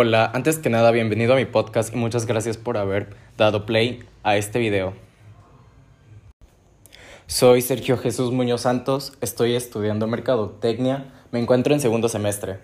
Hola, antes que nada bienvenido a mi podcast y muchas gracias por haber dado play a este video. Soy Sergio Jesús Muñoz Santos, estoy estudiando Mercadotecnia, me encuentro en segundo semestre.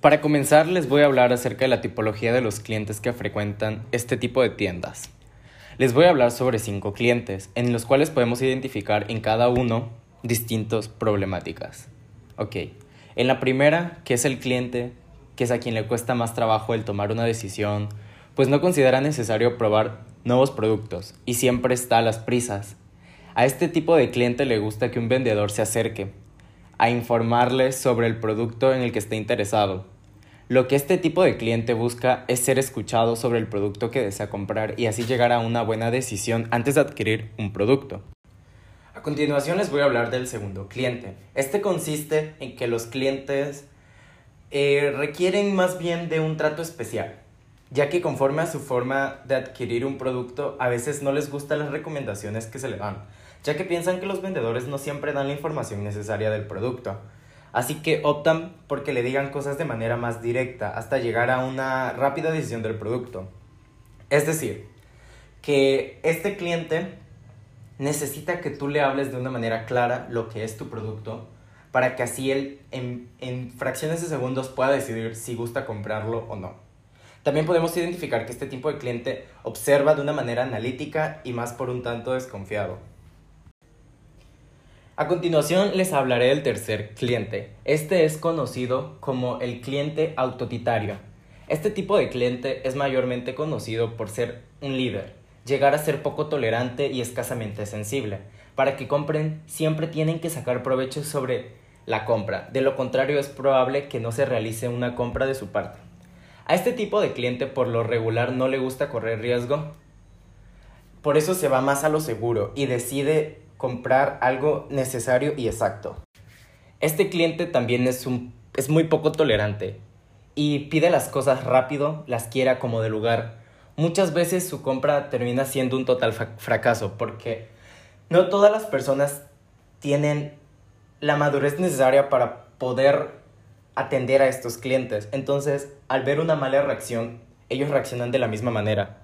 Para comenzar les voy a hablar acerca de la tipología de los clientes que frecuentan este tipo de tiendas. Les voy a hablar sobre cinco clientes, en los cuales podemos identificar en cada uno distintas problemáticas. Ok, en la primera, que es el cliente, que es a quien le cuesta más trabajo el tomar una decisión, pues no considera necesario probar nuevos productos y siempre está a las prisas. A este tipo de cliente le gusta que un vendedor se acerque a informarle sobre el producto en el que esté interesado lo que este tipo de cliente busca es ser escuchado sobre el producto que desea comprar y así llegar a una buena decisión antes de adquirir un producto. Continuación les voy a hablar del segundo cliente. Este consiste en que los clientes eh, requieren más bien de un trato especial, ya que conforme a su forma de adquirir un producto a veces no les gustan las recomendaciones que se le dan, ya que piensan que los vendedores no siempre dan la información necesaria del producto. Así que optan porque le digan cosas de manera más directa hasta llegar a una rápida decisión del producto. Es decir, que este cliente necesita que tú le hables de una manera clara lo que es tu producto para que así él en, en, fracciones de segundos pueda decidir si gusta comprarlo o no. También podemos identificar que este tipo de cliente observa de una manera analítica y más por un tanto desconfiado. A continuación les hablaré del tercer cliente. Este es conocido como el cliente autotitario. Este tipo de cliente es mayormente conocido por ser un líder, llegar a ser poco tolerante y escasamente sensible. Para que compren siempre tienen que sacar provecho sobre la compra, de lo contrario es probable que no se realice una compra de su parte. A este tipo de cliente por lo regular no le gusta correr riesgo, por eso se va más a lo seguro y decide comprar algo necesario y exacto. Este cliente también es, un, es muy poco tolerante y pide las cosas rápido, las quiera como de lugar. Muchas veces su compra termina siendo un total fracaso porque no todas las personas tienen la madurez necesaria para poder atender a estos clientes. Entonces, al ver una mala reacción, ellos reaccionan de la misma manera.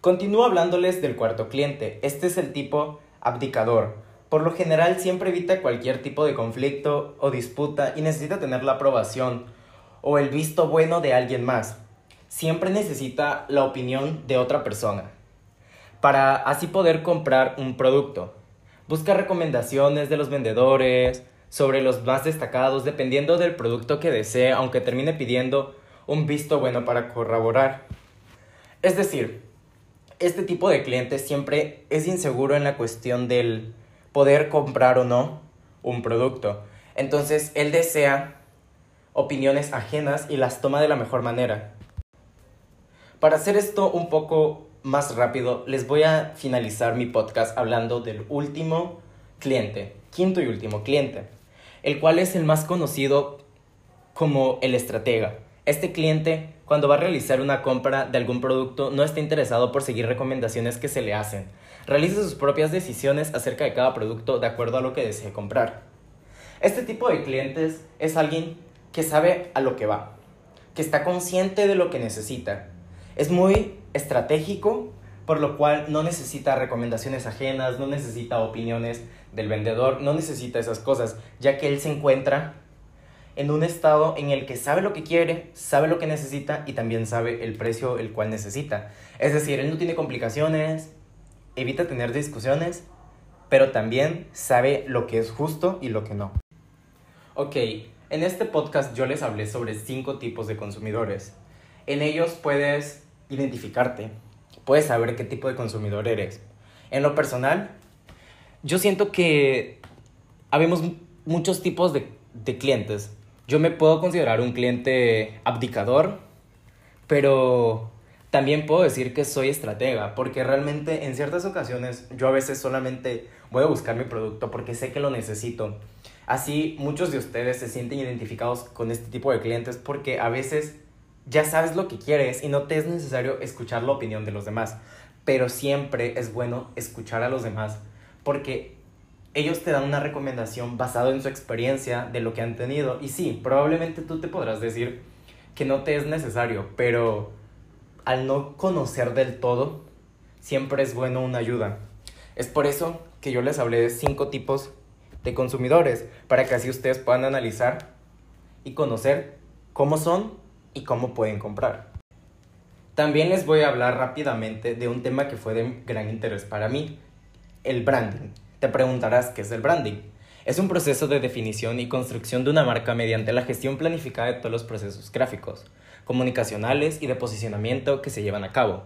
Continúo hablándoles del cuarto cliente. Este es el tipo abdicador. Por lo general siempre evita cualquier tipo de conflicto o disputa y necesita tener la aprobación o el visto bueno de alguien más. Siempre necesita la opinión de otra persona para así poder comprar un producto. Busca recomendaciones de los vendedores sobre los más destacados dependiendo del producto que desee, aunque termine pidiendo un visto bueno para corroborar. Es decir, este tipo de cliente siempre es inseguro en la cuestión del poder comprar o no un producto. Entonces, él desea opiniones ajenas y las toma de la mejor manera. Para hacer esto un poco más rápido, les voy a finalizar mi podcast hablando del último cliente, quinto y último cliente, el cual es el más conocido como el estratega. Este cliente cuando va a realizar una compra de algún producto no está interesado por seguir recomendaciones que se le hacen. Realiza sus propias decisiones acerca de cada producto de acuerdo a lo que desee comprar. Este tipo de clientes es alguien que sabe a lo que va, que está consciente de lo que necesita. Es muy estratégico, por lo cual no necesita recomendaciones ajenas, no necesita opiniones del vendedor, no necesita esas cosas, ya que él se encuentra en un estado en el que sabe lo que quiere, sabe lo que necesita y también sabe el precio el cual necesita. Es decir, él no tiene complicaciones, evita tener discusiones, pero también sabe lo que es justo y lo que no. Ok, en este podcast yo les hablé sobre cinco tipos de consumidores. En ellos puedes identificarte, puedes saber qué tipo de consumidor eres. En lo personal, yo siento que habemos muchos tipos de, de clientes. Yo me puedo considerar un cliente abdicador, pero también puedo decir que soy estratega, porque realmente en ciertas ocasiones yo a veces solamente voy a buscar mi producto porque sé que lo necesito. Así muchos de ustedes se sienten identificados con este tipo de clientes porque a veces ya sabes lo que quieres y no te es necesario escuchar la opinión de los demás, pero siempre es bueno escuchar a los demás porque ellos te dan una recomendación basada en su experiencia, de lo que han tenido. Y sí, probablemente tú te podrás decir que no te es necesario, pero al no conocer del todo, siempre es bueno una ayuda. Es por eso que yo les hablé de cinco tipos de consumidores, para que así ustedes puedan analizar y conocer cómo son y cómo pueden comprar. También les voy a hablar rápidamente de un tema que fue de gran interés para mí, el branding. Te preguntarás qué es el branding. Es un proceso de definición y construcción de una marca mediante la gestión planificada de todos los procesos gráficos, comunicacionales y de posicionamiento que se llevan a cabo.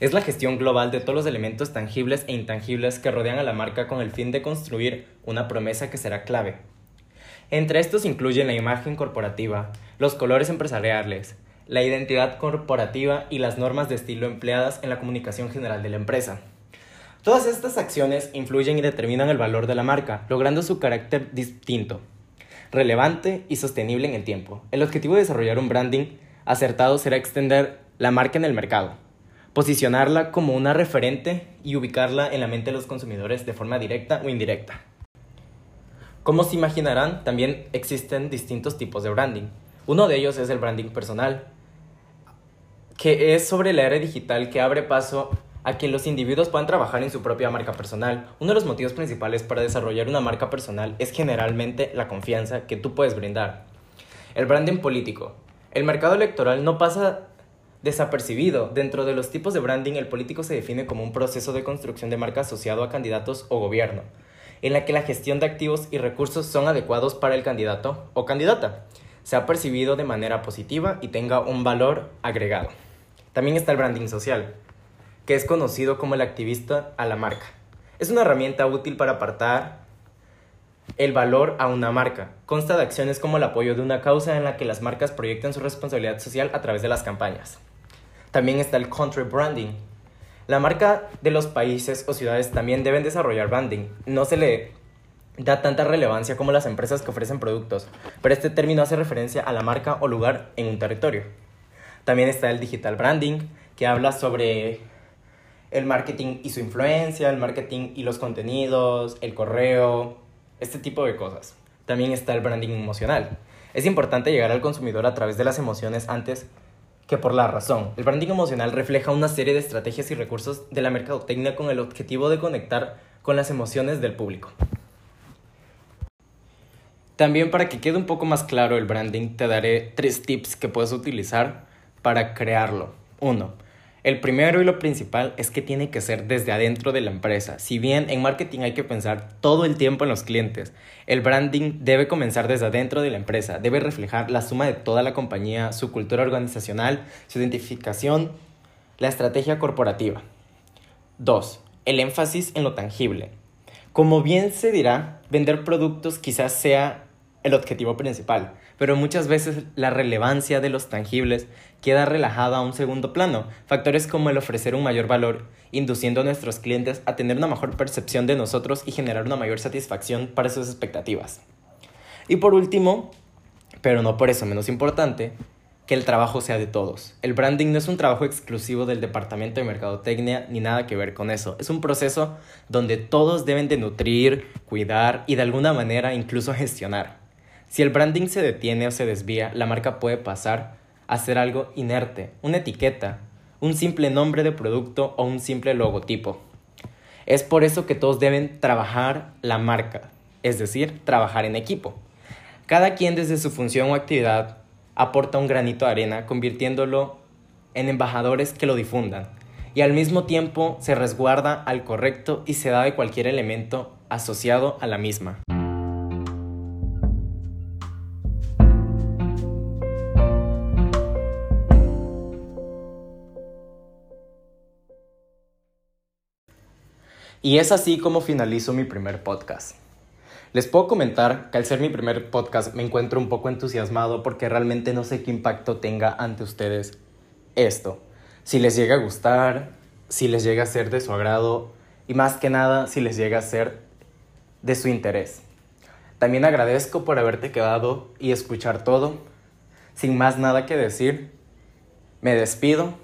Es la gestión global de todos los elementos tangibles e intangibles que rodean a la marca con el fin de construir una promesa que será clave. Entre estos incluyen la imagen corporativa, los colores empresariales, la identidad corporativa y las normas de estilo empleadas en la comunicación general de la empresa. Todas estas acciones influyen y determinan el valor de la marca, logrando su carácter distinto, relevante y sostenible en el tiempo. El objetivo de desarrollar un branding acertado será extender la marca en el mercado, posicionarla como una referente y ubicarla en la mente de los consumidores de forma directa o indirecta. Como se imaginarán, también existen distintos tipos de branding. Uno de ellos es el branding personal, que es sobre la era digital que abre paso a que los individuos puedan trabajar en su propia marca personal. Uno de los motivos principales para desarrollar una marca personal es generalmente la confianza que tú puedes brindar. El branding político. El mercado electoral no pasa desapercibido. Dentro de los tipos de branding, el político se define como un proceso de construcción de marca asociado a candidatos o gobierno, en la que la gestión de activos y recursos son adecuados para el candidato o candidata, sea percibido de manera positiva y tenga un valor agregado. También está el branding social que es conocido como el activista a la marca. Es una herramienta útil para apartar el valor a una marca. Consta de acciones como el apoyo de una causa en la que las marcas proyectan su responsabilidad social a través de las campañas. También está el country branding. La marca de los países o ciudades también deben desarrollar branding. No se le da tanta relevancia como las empresas que ofrecen productos, pero este término hace referencia a la marca o lugar en un territorio. También está el digital branding, que habla sobre el marketing y su influencia, el marketing y los contenidos, el correo, este tipo de cosas. También está el branding emocional. Es importante llegar al consumidor a través de las emociones antes que por la razón. El branding emocional refleja una serie de estrategias y recursos de la mercadotecnia con el objetivo de conectar con las emociones del público. También para que quede un poco más claro el branding, te daré tres tips que puedes utilizar para crearlo. Uno, el primero y lo principal es que tiene que ser desde adentro de la empresa. Si bien en marketing hay que pensar todo el tiempo en los clientes, el branding debe comenzar desde adentro de la empresa. Debe reflejar la suma de toda la compañía, su cultura organizacional, su identificación, la estrategia corporativa. 2. El énfasis en lo tangible. Como bien se dirá, vender productos quizás sea el objetivo principal, pero muchas veces la relevancia de los tangibles queda relajada a un segundo plano. Factores como el ofrecer un mayor valor, induciendo a nuestros clientes a tener una mejor percepción de nosotros y generar una mayor satisfacción para sus expectativas. Y por último, pero no por eso menos importante, que el trabajo sea de todos. El branding no es un trabajo exclusivo del departamento de mercadotecnia ni nada que ver con eso. Es un proceso donde todos deben de nutrir, cuidar y de alguna manera incluso gestionar. Si el branding se detiene o se desvía, la marca puede pasar hacer algo inerte, una etiqueta, un simple nombre de producto o un simple logotipo. Es por eso que todos deben trabajar la marca, es decir, trabajar en equipo. Cada quien desde su función o actividad aporta un granito de arena, convirtiéndolo en embajadores que lo difundan, y al mismo tiempo se resguarda al correcto y se da de cualquier elemento asociado a la misma. Y es así como finalizo mi primer podcast. Les puedo comentar que al ser mi primer podcast me encuentro un poco entusiasmado porque realmente no sé qué impacto tenga ante ustedes esto. Si les llega a gustar, si les llega a ser de su agrado y más que nada si les llega a ser de su interés. También agradezco por haberte quedado y escuchar todo. Sin más nada que decir, me despido